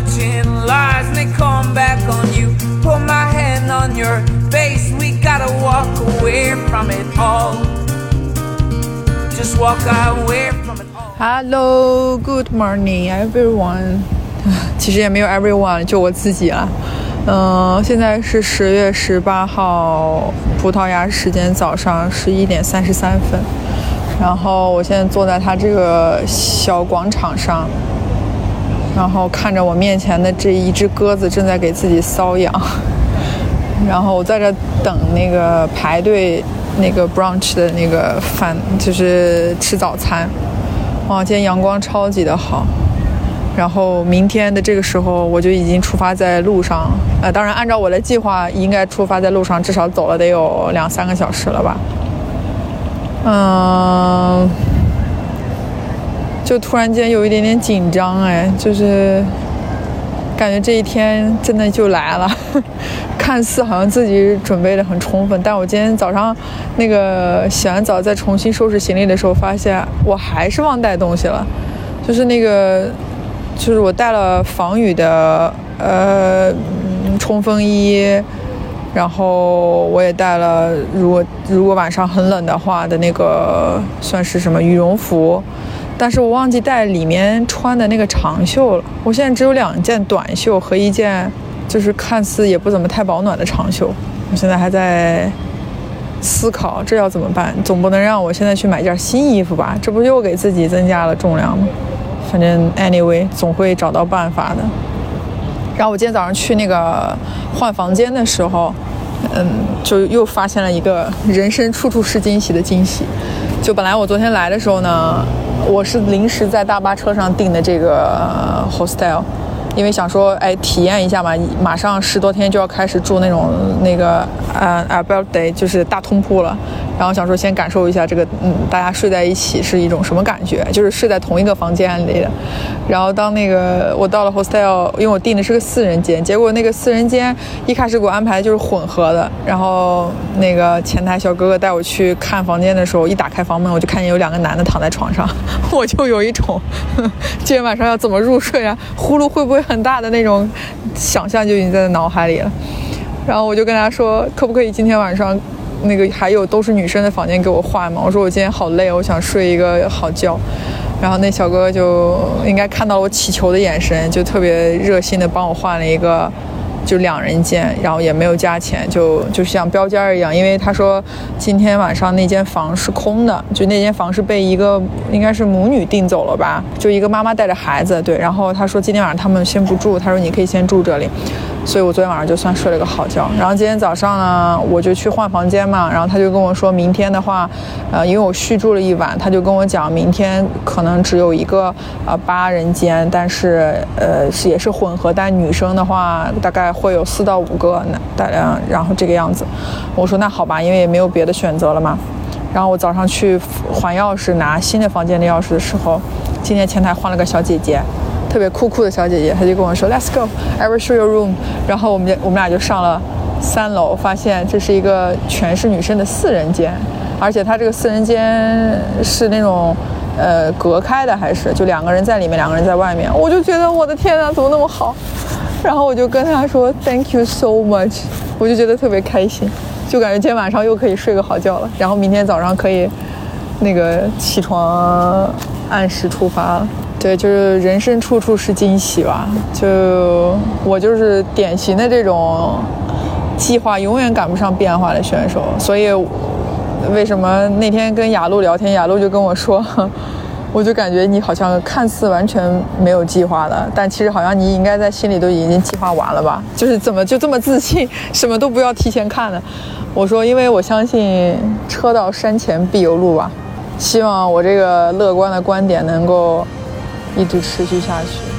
So much in lies and they come back on you. Put my hand on your face, we gotta walk away from it all. Just walk away from it all. Hello, good morning, everyone. 其实也没有 everyone，就我自己了。嗯，现在是十月十八号葡萄牙时间早上十一点三十三分，然后我现在坐在它这个小广场上。然后看着我面前的这一只鸽子正在给自己搔痒，然后我在这等那个排队那个 brunch 的那个饭，就是吃早餐。哇，今天阳光超级的好。然后明天的这个时候我就已经出发在路上。呃，当然按照我的计划，应该出发在路上至少走了得有两三个小时了吧。嗯。就突然间有一点点紧张，哎，就是感觉这一天真的就来了，看似好像自己准备的很充分，但我今天早上那个洗完澡再重新收拾行李的时候，发现我还是忘带东西了，就是那个，就是我带了防雨的呃冲锋衣，然后我也带了，如果如果晚上很冷的话的那个算是什么羽绒服。但是我忘记带里面穿的那个长袖了。我现在只有两件短袖和一件，就是看似也不怎么太保暖的长袖。我现在还在思考这要怎么办，总不能让我现在去买件新衣服吧？这不又给自己增加了重量吗？反正 anyway 总会找到办法的。然后我今天早上去那个换房间的时候，嗯，就又发现了一个人生处处是惊喜的惊喜。就本来我昨天来的时候呢。我是临时在大巴车上订的这个 hostel，因为想说，哎，体验一下嘛，马上十多天就要开始住那种那个呃 a b e l day，就是大通铺了。然后想说先感受一下这个，嗯，大家睡在一起是一种什么感觉？就是睡在同一个房间里的。然后当那个我到了 hostel，因为我订的是个四人间，结果那个四人间一开始给我安排就是混合的。然后那个前台小哥哥带我去看房间的时候，一打开房门，我就看见有两个男的躺在床上，我就有一种今天晚上要怎么入睡啊？呼噜会不会很大的那种想象就已经在脑海里了。然后我就跟他说，可不可以今天晚上？那个还有都是女生的房间给我换嘛？我说我今天好累，我想睡一个好觉。然后那小哥哥就应该看到了我乞求的眼神，就特别热心的帮我换了一个。就两人间，然后也没有加钱，就就像标间一样。因为他说今天晚上那间房是空的，就那间房是被一个应该是母女订走了吧，就一个妈妈带着孩子。对，然后他说今天晚上他们先不住，他说你可以先住这里。所以我昨天晚上就算睡了个好觉。然后今天早上呢，我就去换房间嘛，然后他就跟我说明天的话，呃，因为我续住了一晚，他就跟我讲明天可能只有一个呃八人间，但是呃是也是混合，但女生的话大概。会有四到五个那大量，然后这个样子，我说那好吧，因为也没有别的选择了嘛。然后我早上去还钥匙拿新的房间的钥匙的时候，今天前台换了个小姐姐，特别酷酷的小姐姐，她就跟我说 Let's go, I will show your room。然后我们就我们俩就上了三楼，发现这是一个全是女生的四人间，而且它这个四人间是那种呃隔开的，还是就两个人在里面，两个人在外面。我就觉得我的天呐，怎么那么好？然后我就跟他说 Thank you so much，我就觉得特别开心，就感觉今天晚上又可以睡个好觉了，然后明天早上可以那个起床按时出发了。对，就是人生处处是惊喜吧。就我就是典型的这种计划永远赶不上变化的选手，所以为什么那天跟雅露聊天，雅露就跟我说。我就感觉你好像看似完全没有计划的，但其实好像你应该在心里都已经计划完了吧？就是怎么就这么自信，什么都不要提前看呢？我说，因为我相信车到山前必有路吧。希望我这个乐观的观点能够一直持续下去。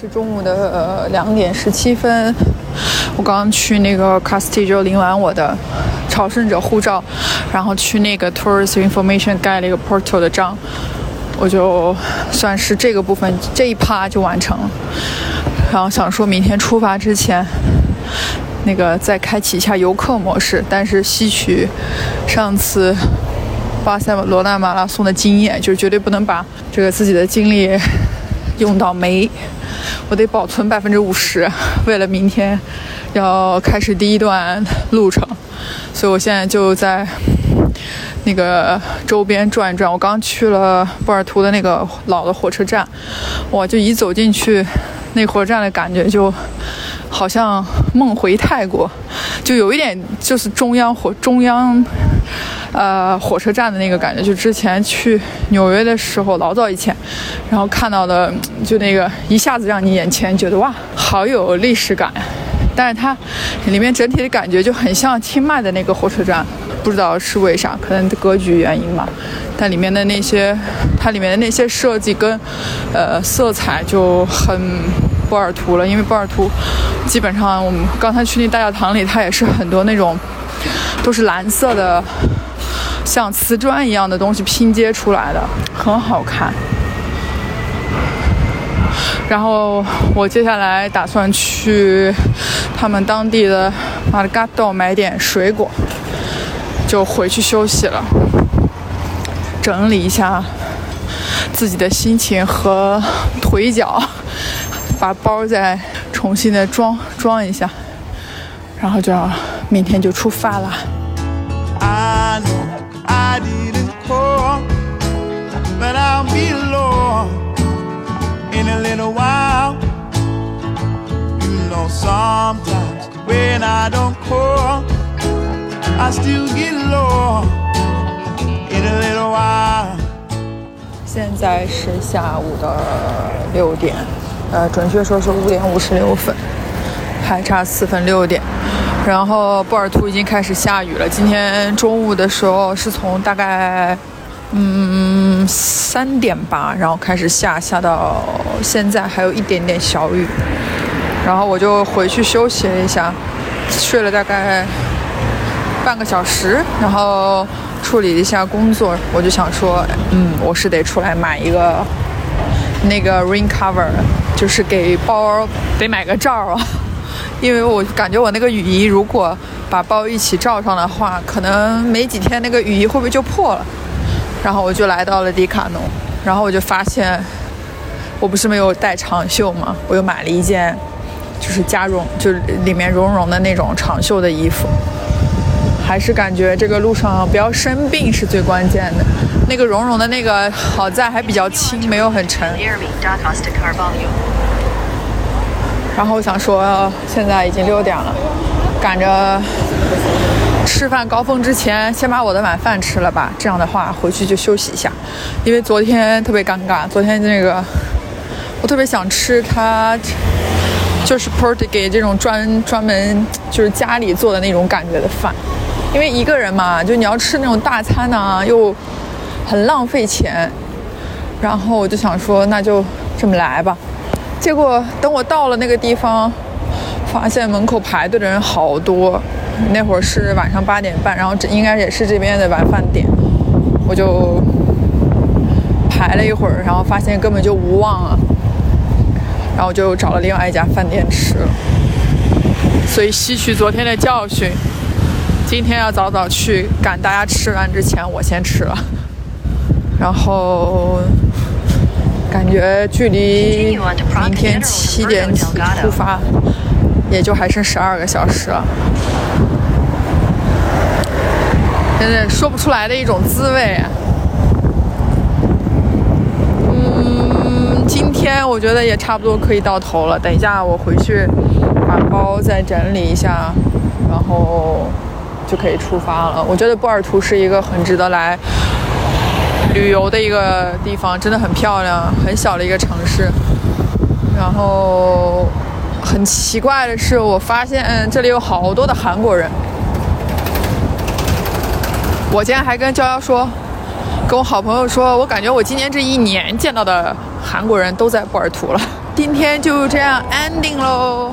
是中午的呃两点十七分，我刚刚去那个 Castillo 领完我的朝圣者护照，然后去那个 Tourist Information 盖了一个 Porto 的章，我就算是这个部分这一趴就完成了。然后想说明天出发之前，那个再开启一下游客模式，但是吸取上次巴塞罗那马拉松的经验，就是绝对不能把这个自己的精力用到没。我得保存百分之五十，为了明天要开始第一段路程，所以我现在就在那个周边转一转。我刚去了波尔图的那个老的火车站，哇，就一走进去，那火车站的感觉就好像梦回泰国，就有一点就是中央火中央。呃，火车站的那个感觉，就之前去纽约的时候，老早以前，然后看到的，就那个一下子让你眼前觉得哇，好有历史感。但是它里面整体的感觉就很像清迈的那个火车站，不知道是为啥，可能格局原因吧。但里面的那些，它里面的那些设计跟呃色彩就很波尔图了，因为波尔图基本上我们刚才去那大教堂里，它也是很多那种都是蓝色的。像瓷砖一样的东西拼接出来的，很好看。然后我接下来打算去他们当地的马尔嘎多买点水果，就回去休息了，整理一下自己的心情和腿脚，把包再重新的装装一下，然后就要明天就出发了。现在是下午的六点，呃，准确说是五点五十六分，还差四分六点。然后波尔图已经开始下雨了。今天中午的时候是从大概嗯三点吧，然后开始下，下到现在还有一点点小雨。然后我就回去休息了一下，睡了大概半个小时，然后处理一下工作。我就想说，嗯，我是得出来买一个那个 rain cover，就是给包得买个罩啊。因为我感觉我那个雨衣如果把包一起罩上的话，可能没几天那个雨衣会不会就破了？然后我就来到了迪卡侬，然后我就发现，我不是没有带长袖吗？我又买了一件，就是加绒，就里面绒绒的那种长袖的衣服。还是感觉这个路上不要生病是最关键的。那个绒绒的那个好在还比较轻，没有很沉。然后我想说，现在已经六点了，赶着吃饭高峰之前，先把我的晚饭吃了吧。这样的话，回去就休息一下。因为昨天特别尴尬，昨天那个我特别想吃他就是 Portuguese 这种专专门就是家里做的那种感觉的饭，因为一个人嘛，就你要吃那种大餐呢，又很浪费钱。然后我就想说，那就这么来吧。结果等我到了那个地方，发现门口排队的人好多。那会儿是晚上八点半，然后这应该也是这边的晚饭点，我就排了一会儿，然后发现根本就无望啊。然后我就找了另外一家饭店吃了。所以吸取昨天的教训，今天要早早去，赶大家吃完之前我先吃了。然后。感觉距离明天七点起出发也就还剩十二个小时了，真的说不出来的一种滋味。嗯，今天我觉得也差不多可以到头了。等一下我回去把包再整理一下，然后就可以出发了。我觉得波尔图是一个很值得来。旅游的一个地方真的很漂亮，很小的一个城市。然后很奇怪的是，我发现嗯这里有好多的韩国人。我今天还跟娇娇说，跟我好朋友说，我感觉我今年这一年见到的韩国人都在波尔图了。今天就这样 ending 喽。